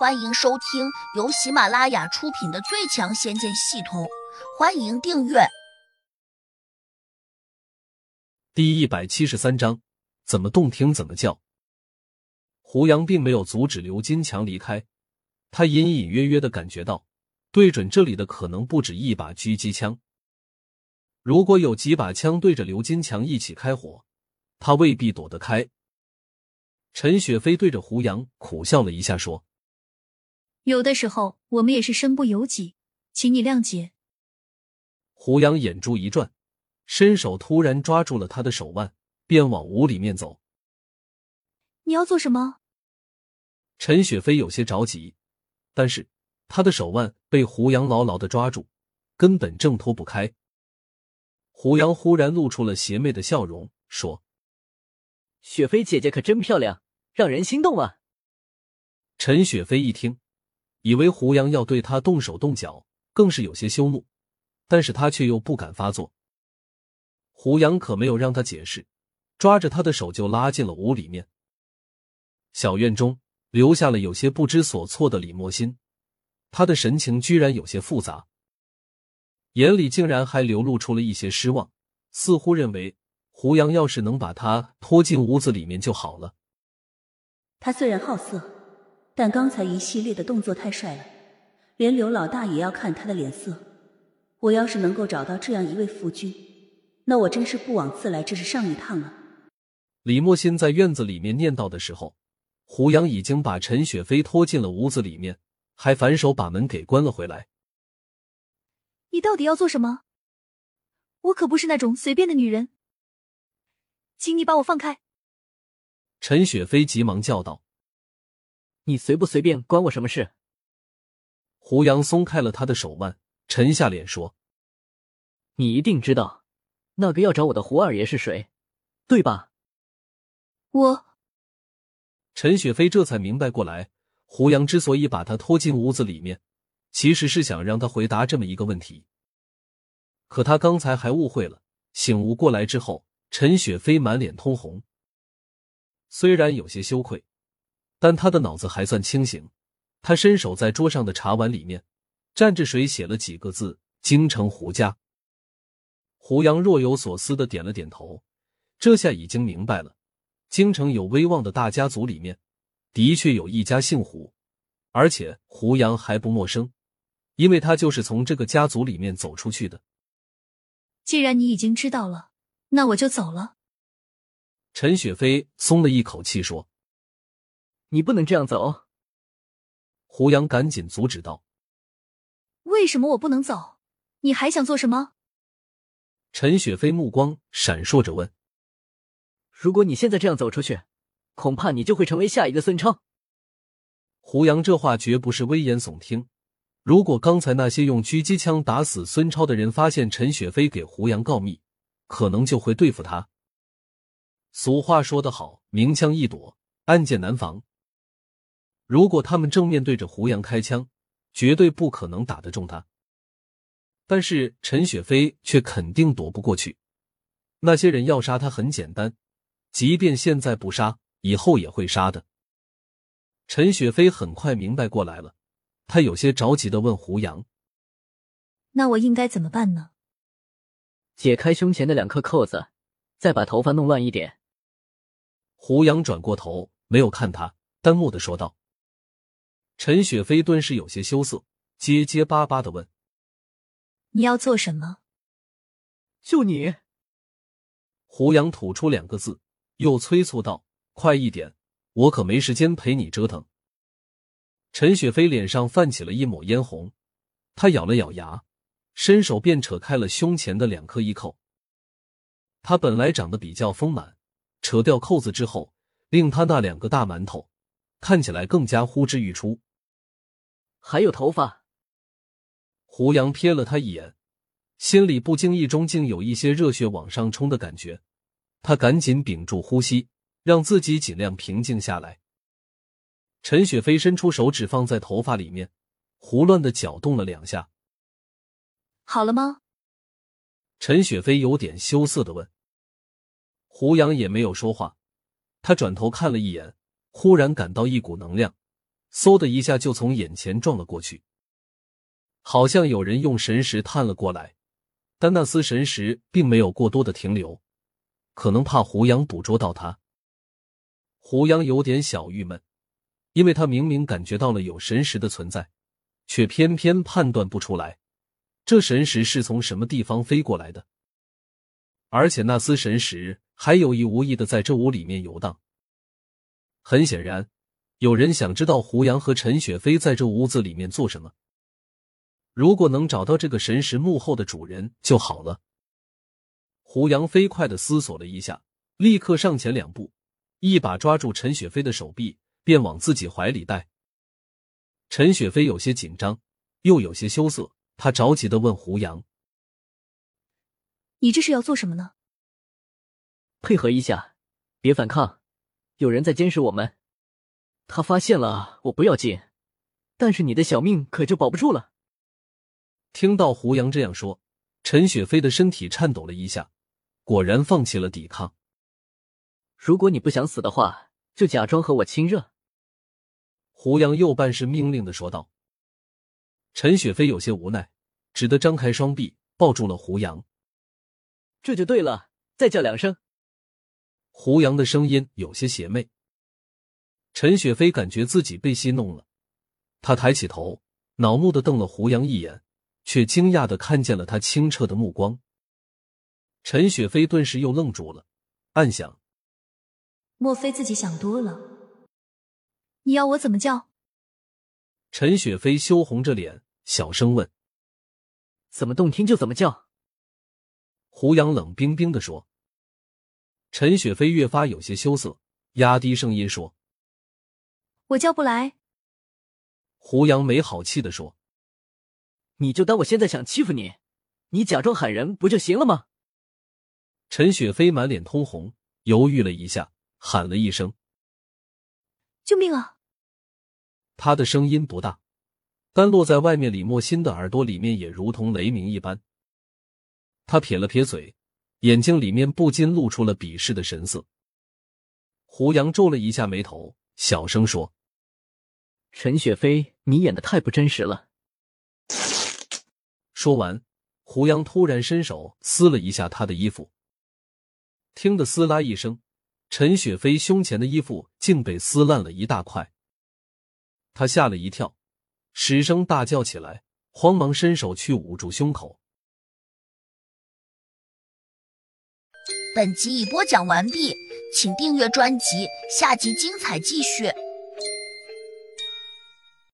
欢迎收听由喜马拉雅出品的《最强仙剑系统》，欢迎订阅。第一百七十三章，怎么动听怎么叫。胡杨并没有阻止刘金强离开，他隐隐约约的感觉到，对准这里的可能不止一把狙击枪。如果有几把枪对着刘金强一起开火，他未必躲得开。陈雪飞对着胡杨苦笑了一下，说。有的时候我们也是身不由己，请你谅解。胡杨眼珠一转，伸手突然抓住了他的手腕，便往屋里面走。你要做什么？陈雪飞有些着急，但是他的手腕被胡杨牢牢的抓住，根本挣脱不开。胡杨忽然露出了邪魅的笑容，说：“雪飞姐姐可真漂亮，让人心动啊！”陈雪飞一听。以为胡杨要对他动手动脚，更是有些羞怒，但是他却又不敢发作。胡杨可没有让他解释，抓着他的手就拉进了屋里面。小院中留下了有些不知所措的李莫心，他的神情居然有些复杂，眼里竟然还流露出了一些失望，似乎认为胡杨要是能把他拖进屋子里面就好了。他虽然好色。但刚才一系列的动作太帅了，连刘老大也要看他的脸色。我要是能够找到这样一位夫君，那我真是不枉自来这是上一趟了。李莫心在院子里面念叨的时候，胡杨已经把陈雪飞拖进了屋子里面，还反手把门给关了回来。你到底要做什么？我可不是那种随便的女人，请你把我放开！陈雪飞急忙叫道。你随不随便关我什么事？胡杨松开了他的手腕，沉下脸说：“你一定知道那个要找我的胡二爷是谁，对吧？”我陈雪飞这才明白过来，胡杨之所以把他拖进屋子里面，其实是想让他回答这么一个问题。可他刚才还误会了，醒悟过来之后，陈雪飞满脸通红，虽然有些羞愧。但他的脑子还算清醒，他伸手在桌上的茶碗里面蘸着水写了几个字：“京城胡家。”胡杨若有所思的点了点头，这下已经明白了，京城有威望的大家族里面，的确有一家姓胡，而且胡杨还不陌生，因为他就是从这个家族里面走出去的。既然你已经知道了，那我就走了。陈雪飞松了一口气说。你不能这样走！胡杨赶紧阻止道：“为什么我不能走？你还想做什么？”陈雪飞目光闪烁着问：“如果你现在这样走出去，恐怕你就会成为下一个孙超。”胡杨这话绝不是危言耸听。如果刚才那些用狙击枪打死孙超的人发现陈雪飞给胡杨告密，可能就会对付他。俗话说得好，明枪易躲，暗箭难防。如果他们正面对着胡杨开枪，绝对不可能打得中他。但是陈雪飞却肯定躲不过去。那些人要杀他很简单，即便现在不杀，以后也会杀的。陈雪飞很快明白过来了，他有些着急的问胡杨：“那我应该怎么办呢？”解开胸前的两颗扣子，再把头发弄乱一点。胡杨转过头，没有看他，淡漠的说道。陈雪飞顿时有些羞涩，结结巴巴的问：“你要做什么？”就你。胡杨吐出两个字，又催促道：“快一点，我可没时间陪你折腾。”陈雪飞脸上泛起了一抹嫣红，他咬了咬牙，伸手便扯开了胸前的两颗衣扣。他本来长得比较丰满，扯掉扣子之后，令他那两个大馒头看起来更加呼之欲出。还有头发。胡杨瞥了他一眼，心里不经意中竟有一些热血往上冲的感觉。他赶紧屏住呼吸，让自己尽量平静下来。陈雪飞伸出手指放在头发里面，胡乱的搅动了两下。好了吗？陈雪飞有点羞涩的问。胡杨也没有说话，他转头看了一眼，忽然感到一股能量。嗖的一下就从眼前撞了过去，好像有人用神识探了过来，但那丝神识并没有过多的停留，可能怕胡杨捕捉到他。胡杨有点小郁闷，因为他明明感觉到了有神识的存在，却偏偏判断不出来这神识是从什么地方飞过来的，而且那丝神识还有意无意的在这屋里面游荡。很显然。有人想知道胡杨和陈雪飞在这屋子里面做什么。如果能找到这个神石幕后的主人就好了。胡杨飞快的思索了一下，立刻上前两步，一把抓住陈雪飞的手臂，便往自己怀里带。陈雪飞有些紧张，又有些羞涩，他着急的问胡杨：“你这是要做什么呢？”配合一下，别反抗，有人在监视我们。他发现了我不要紧，但是你的小命可就保不住了。听到胡杨这样说，陈雪飞的身体颤抖了一下，果然放弃了抵抗。如果你不想死的话，就假装和我亲热。胡杨又半是命令的说道。陈雪飞有些无奈，只得张开双臂抱住了胡杨。这就对了，再叫两声。胡杨的声音有些邪魅。陈雪飞感觉自己被戏弄了，他抬起头，恼怒的瞪了胡杨一眼，却惊讶的看见了他清澈的目光。陈雪飞顿时又愣住了，暗想：莫非自己想多了？你要我怎么叫？陈雪飞羞红着脸，小声问：“怎么动听就怎么叫。”胡杨冷冰冰的说。陈雪飞越发有些羞涩，压低声音说。我叫不来。胡杨没好气的说：“你就当我现在想欺负你，你假装喊人不就行了吗？”陈雪飞满脸通红，犹豫了一下，喊了一声：“救命啊！”他的声音不大，但落在外面李莫心的耳朵里面也如同雷鸣一般。他撇了撇嘴，眼睛里面不禁露出了鄙视的神色。胡杨皱了一下眉头，小声说。陈雪飞，你演的太不真实了。说完，胡杨突然伸手撕了一下他的衣服，听得撕拉一声，陈雪飞胸前的衣服竟被撕烂了一大块。他吓了一跳，失声大叫起来，慌忙伸手去捂住胸口。本集已播讲完毕，请订阅专辑，下集精彩继续。